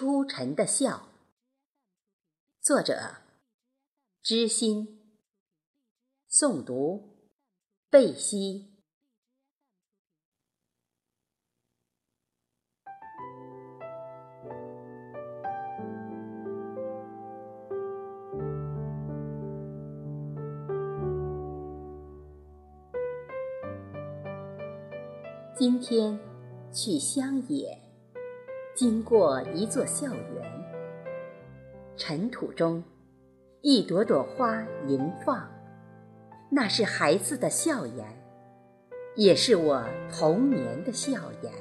初晨的笑，作者：知心，诵读：贝西。今天去乡野。经过一座校园，尘土中一朵朵花迎放，那是孩子的笑颜，也是我童年的笑颜。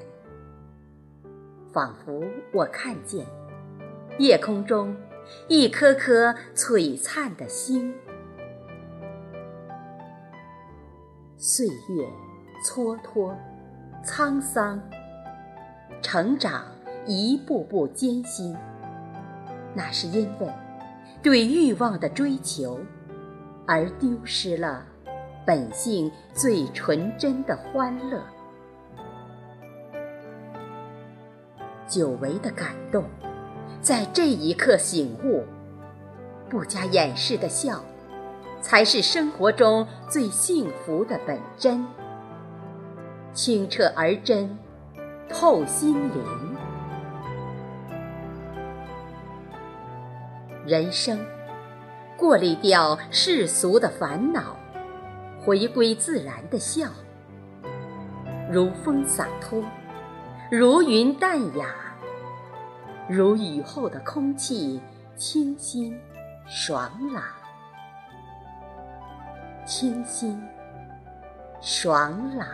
仿佛我看见夜空中一颗颗璀璨的星。岁月蹉跎，沧桑，成长。一步步艰辛，那是因为对欲望的追求，而丢失了本性最纯真的欢乐。久违的感动，在这一刻醒悟，不加掩饰的笑，才是生活中最幸福的本真。清澈而真，透心灵。人生，过滤掉世俗的烦恼，回归自然的笑，如风洒脱，如云淡雅，如雨后的空气清新爽朗，清新爽朗。